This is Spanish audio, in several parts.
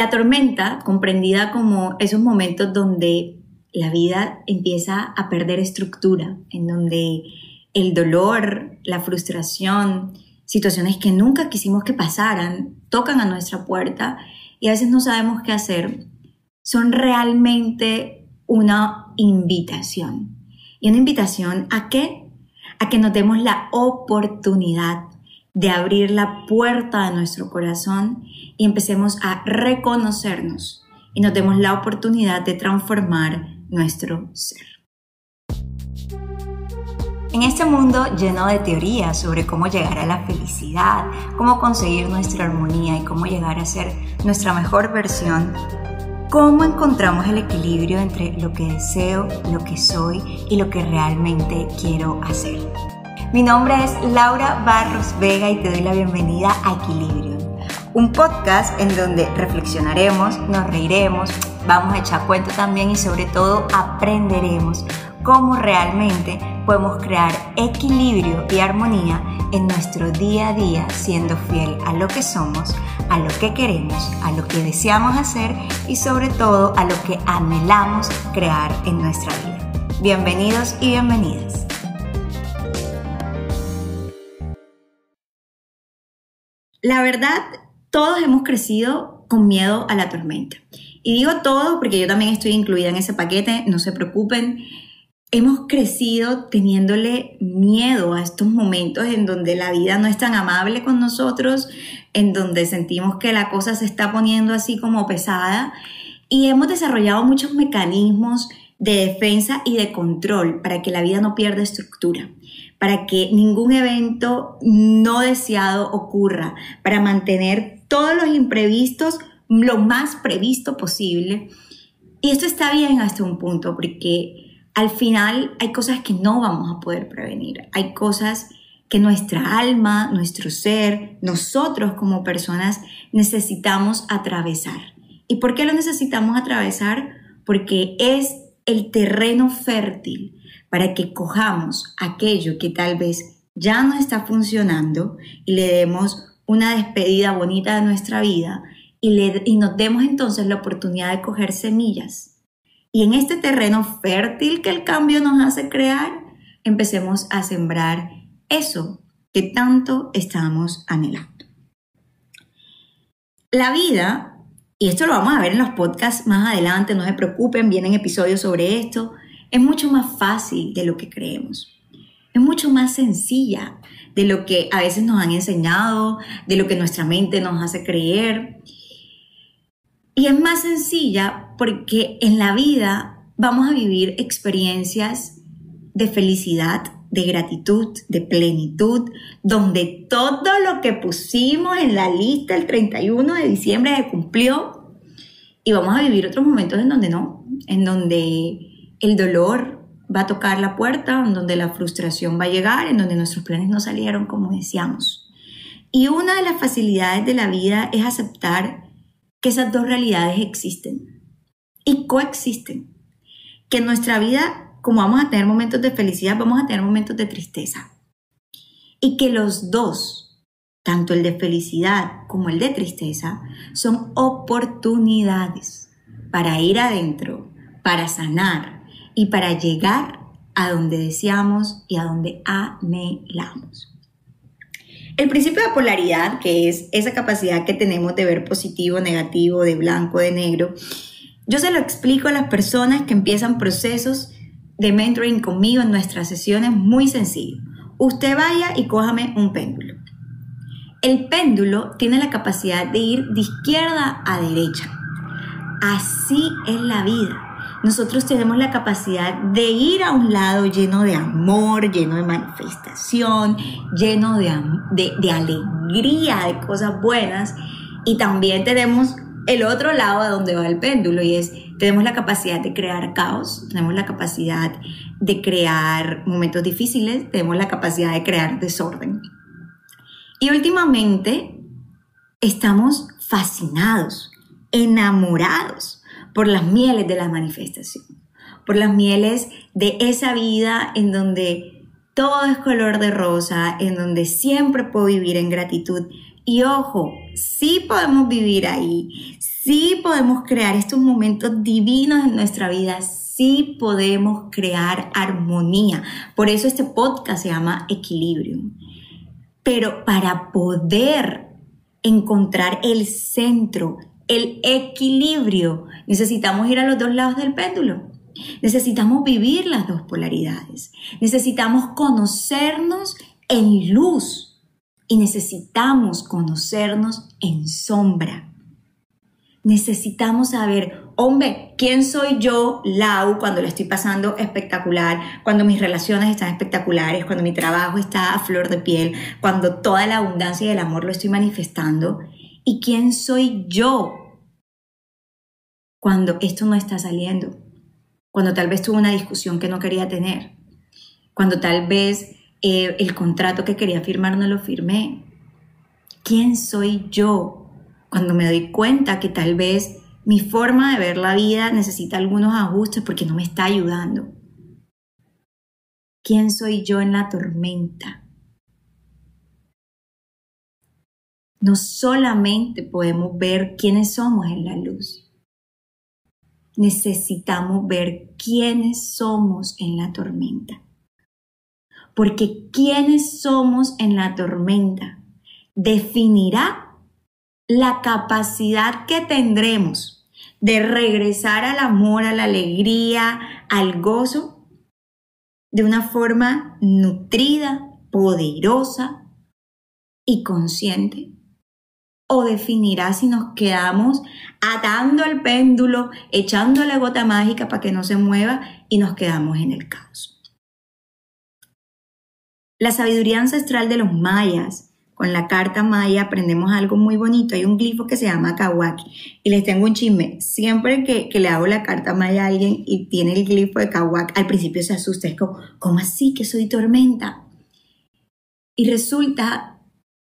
La tormenta, comprendida como esos momentos donde la vida empieza a perder estructura, en donde el dolor, la frustración, situaciones que nunca quisimos que pasaran, tocan a nuestra puerta y a veces no sabemos qué hacer, son realmente una invitación. ¿Y una invitación a qué? A que nos demos la oportunidad de abrir la puerta de nuestro corazón y empecemos a reconocernos y nos demos la oportunidad de transformar nuestro ser. En este mundo lleno de teorías sobre cómo llegar a la felicidad, cómo conseguir nuestra armonía y cómo llegar a ser nuestra mejor versión, ¿cómo encontramos el equilibrio entre lo que deseo, lo que soy y lo que realmente quiero hacer? Mi nombre es Laura Barros Vega y te doy la bienvenida a Equilibrio, un podcast en donde reflexionaremos, nos reiremos, vamos a echar cuento también y sobre todo aprenderemos cómo realmente podemos crear equilibrio y armonía en nuestro día a día siendo fiel a lo que somos, a lo que queremos, a lo que deseamos hacer y sobre todo a lo que anhelamos crear en nuestra vida. Bienvenidos y bienvenidas. La verdad, todos hemos crecido con miedo a la tormenta. Y digo todos porque yo también estoy incluida en ese paquete, no se preocupen. Hemos crecido teniéndole miedo a estos momentos en donde la vida no es tan amable con nosotros, en donde sentimos que la cosa se está poniendo así como pesada y hemos desarrollado muchos mecanismos de defensa y de control para que la vida no pierda estructura para que ningún evento no deseado ocurra, para mantener todos los imprevistos lo más previsto posible. Y esto está bien hasta un punto, porque al final hay cosas que no vamos a poder prevenir, hay cosas que nuestra alma, nuestro ser, nosotros como personas necesitamos atravesar. ¿Y por qué lo necesitamos atravesar? Porque es el terreno fértil para que cojamos aquello que tal vez ya no está funcionando y le demos una despedida bonita de nuestra vida y, le, y nos demos entonces la oportunidad de coger semillas. Y en este terreno fértil que el cambio nos hace crear, empecemos a sembrar eso que tanto estamos anhelando. La vida, y esto lo vamos a ver en los podcasts más adelante, no se preocupen, vienen episodios sobre esto, es mucho más fácil de lo que creemos. Es mucho más sencilla de lo que a veces nos han enseñado, de lo que nuestra mente nos hace creer. Y es más sencilla porque en la vida vamos a vivir experiencias de felicidad, de gratitud, de plenitud, donde todo lo que pusimos en la lista el 31 de diciembre se cumplió. Y vamos a vivir otros momentos en donde no, en donde el dolor va a tocar la puerta, en donde la frustración va a llegar, en donde nuestros planes no salieron como decíamos. Y una de las facilidades de la vida es aceptar que esas dos realidades existen y coexisten. Que en nuestra vida, como vamos a tener momentos de felicidad, vamos a tener momentos de tristeza. Y que los dos, tanto el de felicidad como el de tristeza, son oportunidades para ir adentro, para sanar, y para llegar a donde deseamos y a donde anhelamos. El principio de polaridad, que es esa capacidad que tenemos de ver positivo, negativo, de blanco, de negro, yo se lo explico a las personas que empiezan procesos de mentoring conmigo en nuestras sesiones muy sencillo. Usted vaya y cójame un péndulo. El péndulo tiene la capacidad de ir de izquierda a derecha. Así es la vida nosotros tenemos la capacidad de ir a un lado lleno de amor, lleno de manifestación, lleno de, alegría, de cosas buenas. Y también tenemos el otro lado a donde va el péndulo y es, tenemos la capacidad de crear caos, tenemos la capacidad de crear momentos difíciles, tenemos la capacidad de crear desorden. Y últimamente estamos fascinados, enamorados por las mieles de la manifestación, por las mieles de esa vida en donde todo es color de rosa, en donde siempre puedo vivir en gratitud Y ojo, sí podemos vivir ahí, sí podemos crear estos momentos divinos en nuestra vida, sí podemos crear armonía. Por eso este podcast se llama Equilibrio. Pero para poder encontrar el centro, el equilibrio, necesitamos ir a los dos lados del péndulo. Necesitamos vivir las dos polaridades. Necesitamos conocernos en luz y necesitamos conocernos en sombra. Necesitamos saber, hombre, ¿quién soy yo, Lau, cuando lo estoy pasando espectacular, cuando mis relaciones están espectaculares, cuando mi trabajo está a flor de piel, cuando toda la abundancia y el amor lo estoy manifestando? ¿Y quién soy yo cuando esto no está saliendo? Cuando tal vez tuve una discusión que no quería tener, cuando tal vez eh, el contrato que quería firmar no lo firmé. ¿Quién soy yo cuando me doy cuenta que tal vez mi forma de ver la vida necesita algunos ajustes porque no me está ayudando. ¿Quién soy yo en la tormenta? No solamente podemos ver quiénes somos en la luz, necesitamos ver quiénes somos en la tormenta. Porque quiénes somos en la tormenta definirá la capacidad que tendremos de regresar al amor, a la alegría, al gozo, de una forma nutrida, poderosa y consciente. O definirá si nos quedamos atando el péndulo, echando la gota mágica para que no se mueva y nos quedamos en el caos. La sabiduría ancestral de los mayas con la carta maya aprendemos algo muy bonito. Hay un glifo que se llama Kawaki. Y les tengo un chisme. Siempre que, le hago la carta maya a alguien y tiene el glifo de Kawaki, al principio se asusta. Es como, ¿cómo así que soy tormenta? Y resulta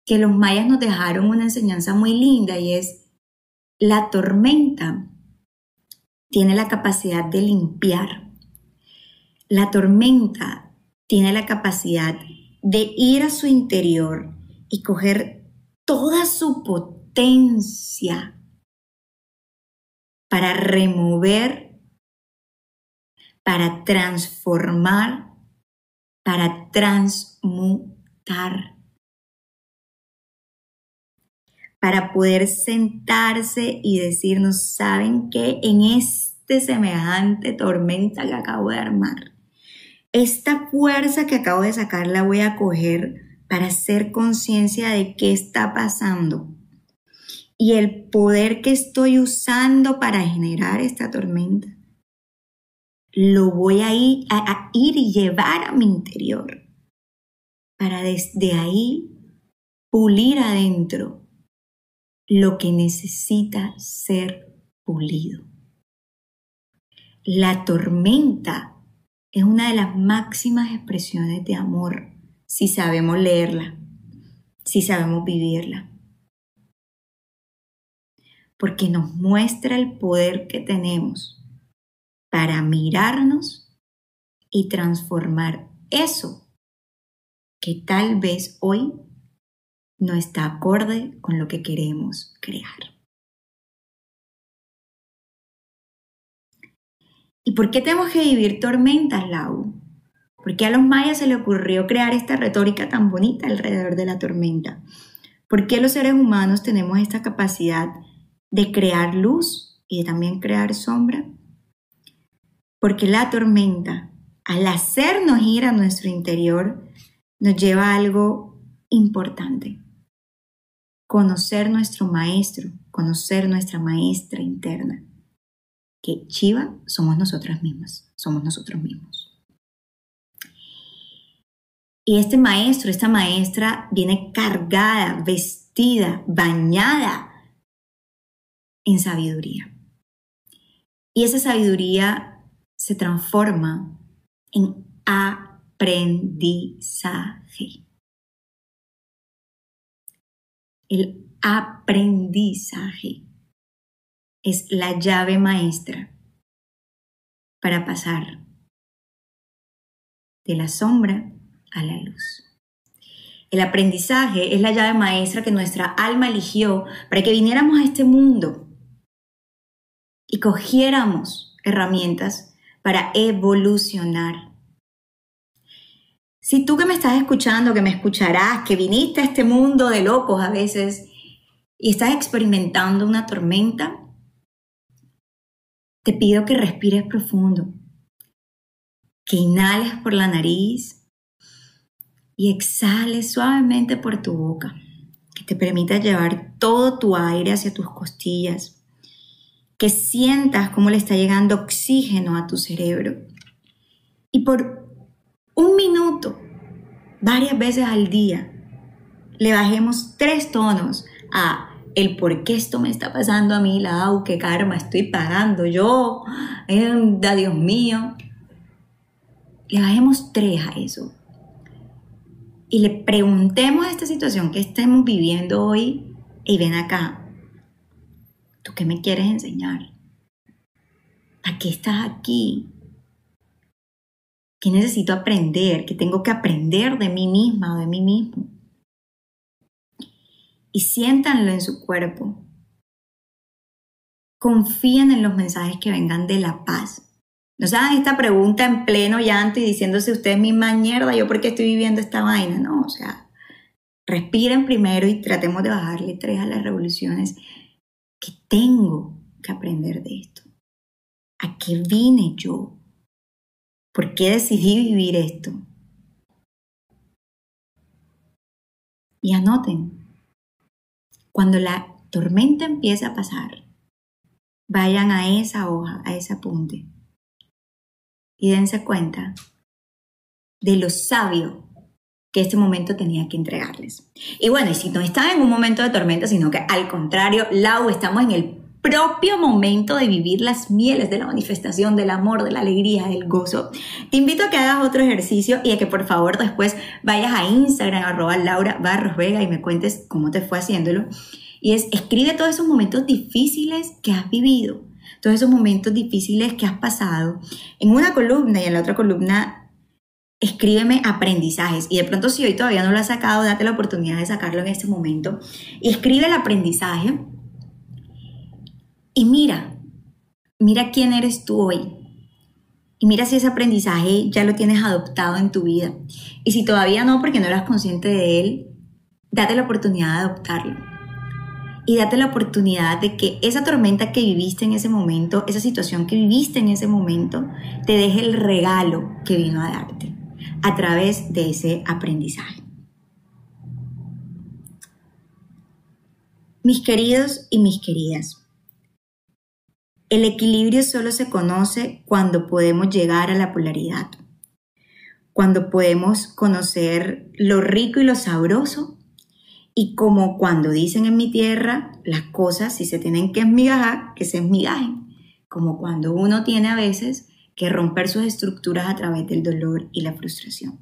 que los mayas nos dejaron una enseñanza muy linda y es la tormenta tiene la capacidad de limpiar. La tormenta tiene la capacidad de ir a su interior y coger toda su potencia para remover, para transformar, para transmutar, para poder sentarse y decirnos, ¿saben qué? En este semejante tormenta que acabo de armar, esta fuerza que acabo de sacar la voy a coger para hacer conciencia de qué está pasando y el poder que estoy usando para generar esta tormenta. Lo voy a ir, a, ir y llevar a mi interior para desde ahí pulir adentro lo que necesita ser pulido. La tormenta es una de las máximas expresiones de amor si sabemos leerla, si sabemos vivirla. Porque nos muestra el poder que tenemos para mirarnos y transformar eso que tal vez hoy no está acorde con lo que queremos crear. ¿Y por qué tenemos que vivir tormentas, Lau? ¿Por qué a los mayas se le ocurrió crear esta retórica tan bonita alrededor de la tormenta? ¿Por qué los seres humanos tenemos esta capacidad de crear luz y de también crear sombra? Porque la tormenta, al hacernos ir a nuestro interior, nos lleva a algo importante. Conocer nuestro maestro, conocer nuestra maestra interna. Que Chiva somos nosotras mismas, somos nosotros mismos. Y este maestro, esta maestra viene cargada, vestida, bañada en sabiduría. Y esa sabiduría se transforma en aprendizaje. El aprendizaje es la llave maestra para pasar de la sombra a la luz. El aprendizaje es la llave maestra que nuestra alma eligió para que viniéramos a este mundo y cogiéramos herramientas para evolucionar. Si tú que me estás escuchando, que me escucharás, que viniste a este mundo de locos a veces y estás experimentando una tormenta, te pido que respires profundo, que inhales por la nariz y exhales suavemente por tu boca, que te permita llevar todo tu aire hacia tus costillas, que sientas cómo le está llegando oxígeno a tu cerebro. Y por un minuto, varias veces al día, le bajemos tres tonos a el por qué esto me está pasando a mí, la au, qué karma estoy pagando yo, da Dios mío. Le bajemos tres a eso. Y le preguntemos a esta situación que estemos viviendo hoy, y ven acá, ¿tú qué me quieres enseñar? ¿A qué estás aquí? ¿Qué necesito aprender? ¿Qué tengo que aprender de mí misma o de mí mismo? y siéntanlo en su cuerpo. Confíen en los mensajes que vengan de la paz. No se hagan esta pregunta en pleno llanto y diciéndose ustedes misma mierda, yo por qué estoy viviendo esta vaina. No, o sea, respiren primero y tratemos de bajarle tres a las revoluciones que tengo que aprender de esto. ¿A qué vine yo? ¿Por qué decidí vivir esto? Y anoten, cuando la tormenta empiece a pasar, vayan a esa hoja, a ese apunte y dense cuenta de lo sabio que este momento tenía que entregarles. Y bueno, y si no están en un momento de tormenta, sino que al contrario, Lau, estamos en el propio momento de vivir las mieles de la manifestación del amor, de la alegría, del gozo. Te invito a que hagas otro ejercicio y a que por favor después vayas a Instagram, arroba Laura Barros Vega y me cuentes cómo te fue haciéndolo. Y es, escribe todos esos momentos difíciles que has vivido, todos esos momentos difíciles que has pasado. En una columna y en la otra columna escríbeme aprendizajes. Y de pronto si hoy todavía no lo has sacado, date la oportunidad de sacarlo en este momento. Escribe el aprendizaje y mira, mira quién eres tú hoy. Y mira si ese aprendizaje ya lo tienes adoptado en tu vida. Y si todavía no, porque no eras consciente de él, date la oportunidad de adoptarlo. Y date la oportunidad de que esa tormenta que viviste en ese momento, esa situación que viviste en ese momento, te deje el regalo que vino a darte a través de ese aprendizaje. Mis queridos y mis queridas, el equilibrio solo se conoce cuando podemos llegar a la polaridad, cuando podemos conocer lo rico y lo sabroso. Y como cuando dicen en mi tierra, las cosas si se tienen que esmigajar, que se esmigajen, como cuando uno tiene a veces que romper sus estructuras a través del dolor y la frustración.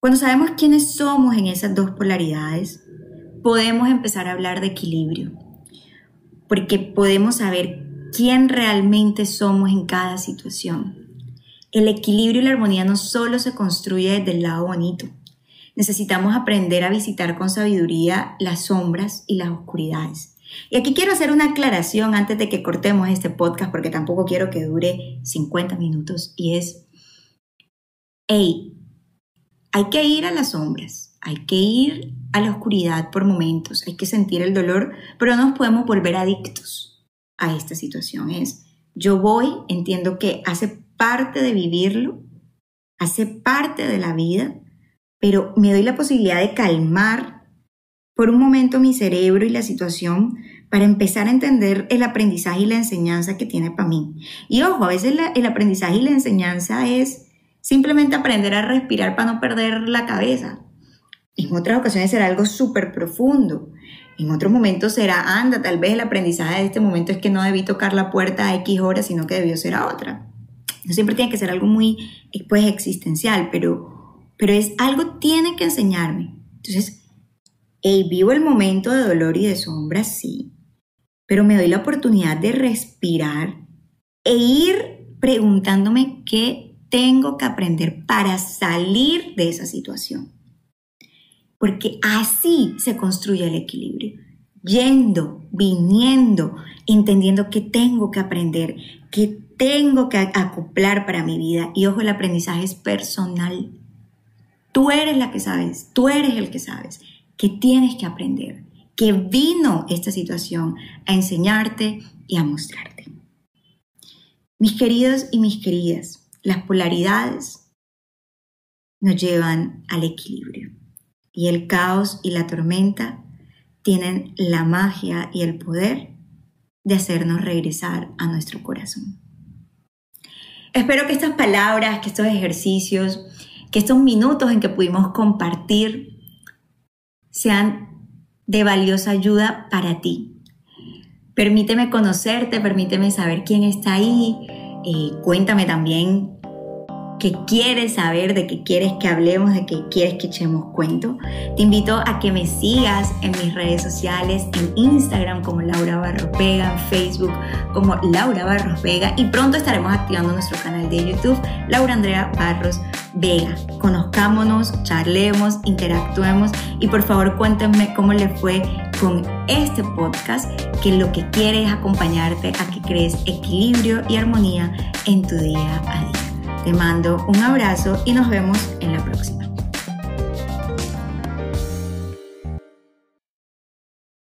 Cuando sabemos quiénes somos en esas dos polaridades, podemos empezar a hablar de equilibrio, porque podemos saber quién realmente somos en cada situación. El equilibrio y la armonía no solo se construye desde el lado bonito. Necesitamos aprender a visitar con sabiduría las sombras y las oscuridades. Y aquí quiero hacer una aclaración antes de que cortemos este podcast porque tampoco quiero que dure 50 minutos y es, hey, hay que ir a las sombras, hay que ir a la oscuridad por momentos, hay que sentir el dolor, pero no nos podemos volver adictos a esta situación. Es, yo voy, entiendo que hace parte de vivirlo, hace parte de la vida, pero me doy la posibilidad de calmar por un momento mi cerebro y la situación para empezar a entender el aprendizaje y la enseñanza que tiene para mí. Y ojo, a veces el aprendizaje y la enseñanza es simplemente aprender a respirar para no perder la cabeza. En otras ocasiones será algo súper profundo. En otros momentos será, anda, tal vez el aprendizaje de este momento es que no debí tocar la puerta a X horas, sino que debió ser a otra. No siempre tiene que ser algo muy, pues, existencial, pero, pero es algo tiene que enseñarme. Entonces, hey, vivo el momento de dolor y de sombra, sí, pero me doy la oportunidad de respirar e ir preguntándome qué tengo que aprender para salir de esa situación. Porque así se construye el equilibrio. Yendo, viniendo, entendiendo que tengo que aprender, que tengo que acoplar para mi vida. Y ojo, el aprendizaje es personal. Tú eres la que sabes, tú eres el que sabes que tienes que aprender, que vino esta situación a enseñarte y a mostrarte. Mis queridos y mis queridas, las polaridades nos llevan al equilibrio y el caos y la tormenta tienen la magia y el poder de hacernos regresar a nuestro corazón. Espero que estas palabras, que estos ejercicios, que estos minutos en que pudimos compartir sean de valiosa ayuda para ti. Permíteme conocerte, permíteme saber quién está ahí. Eh, cuéntame también que quieres saber, de qué quieres que hablemos, de qué quieres que echemos cuento. Te invito a que me sigas en mis redes sociales, en Instagram como Laura Barros Vega, en Facebook como Laura Barros Vega y pronto estaremos activando nuestro canal de YouTube, Laura Andrea Barros Vega. Conozcámonos, charlemos, interactuemos y por favor cuéntenme cómo le fue con este podcast que lo que quiere es acompañarte a que crees equilibrio y armonía en tu día a día. Te mando un abrazo y nos vemos en la próxima.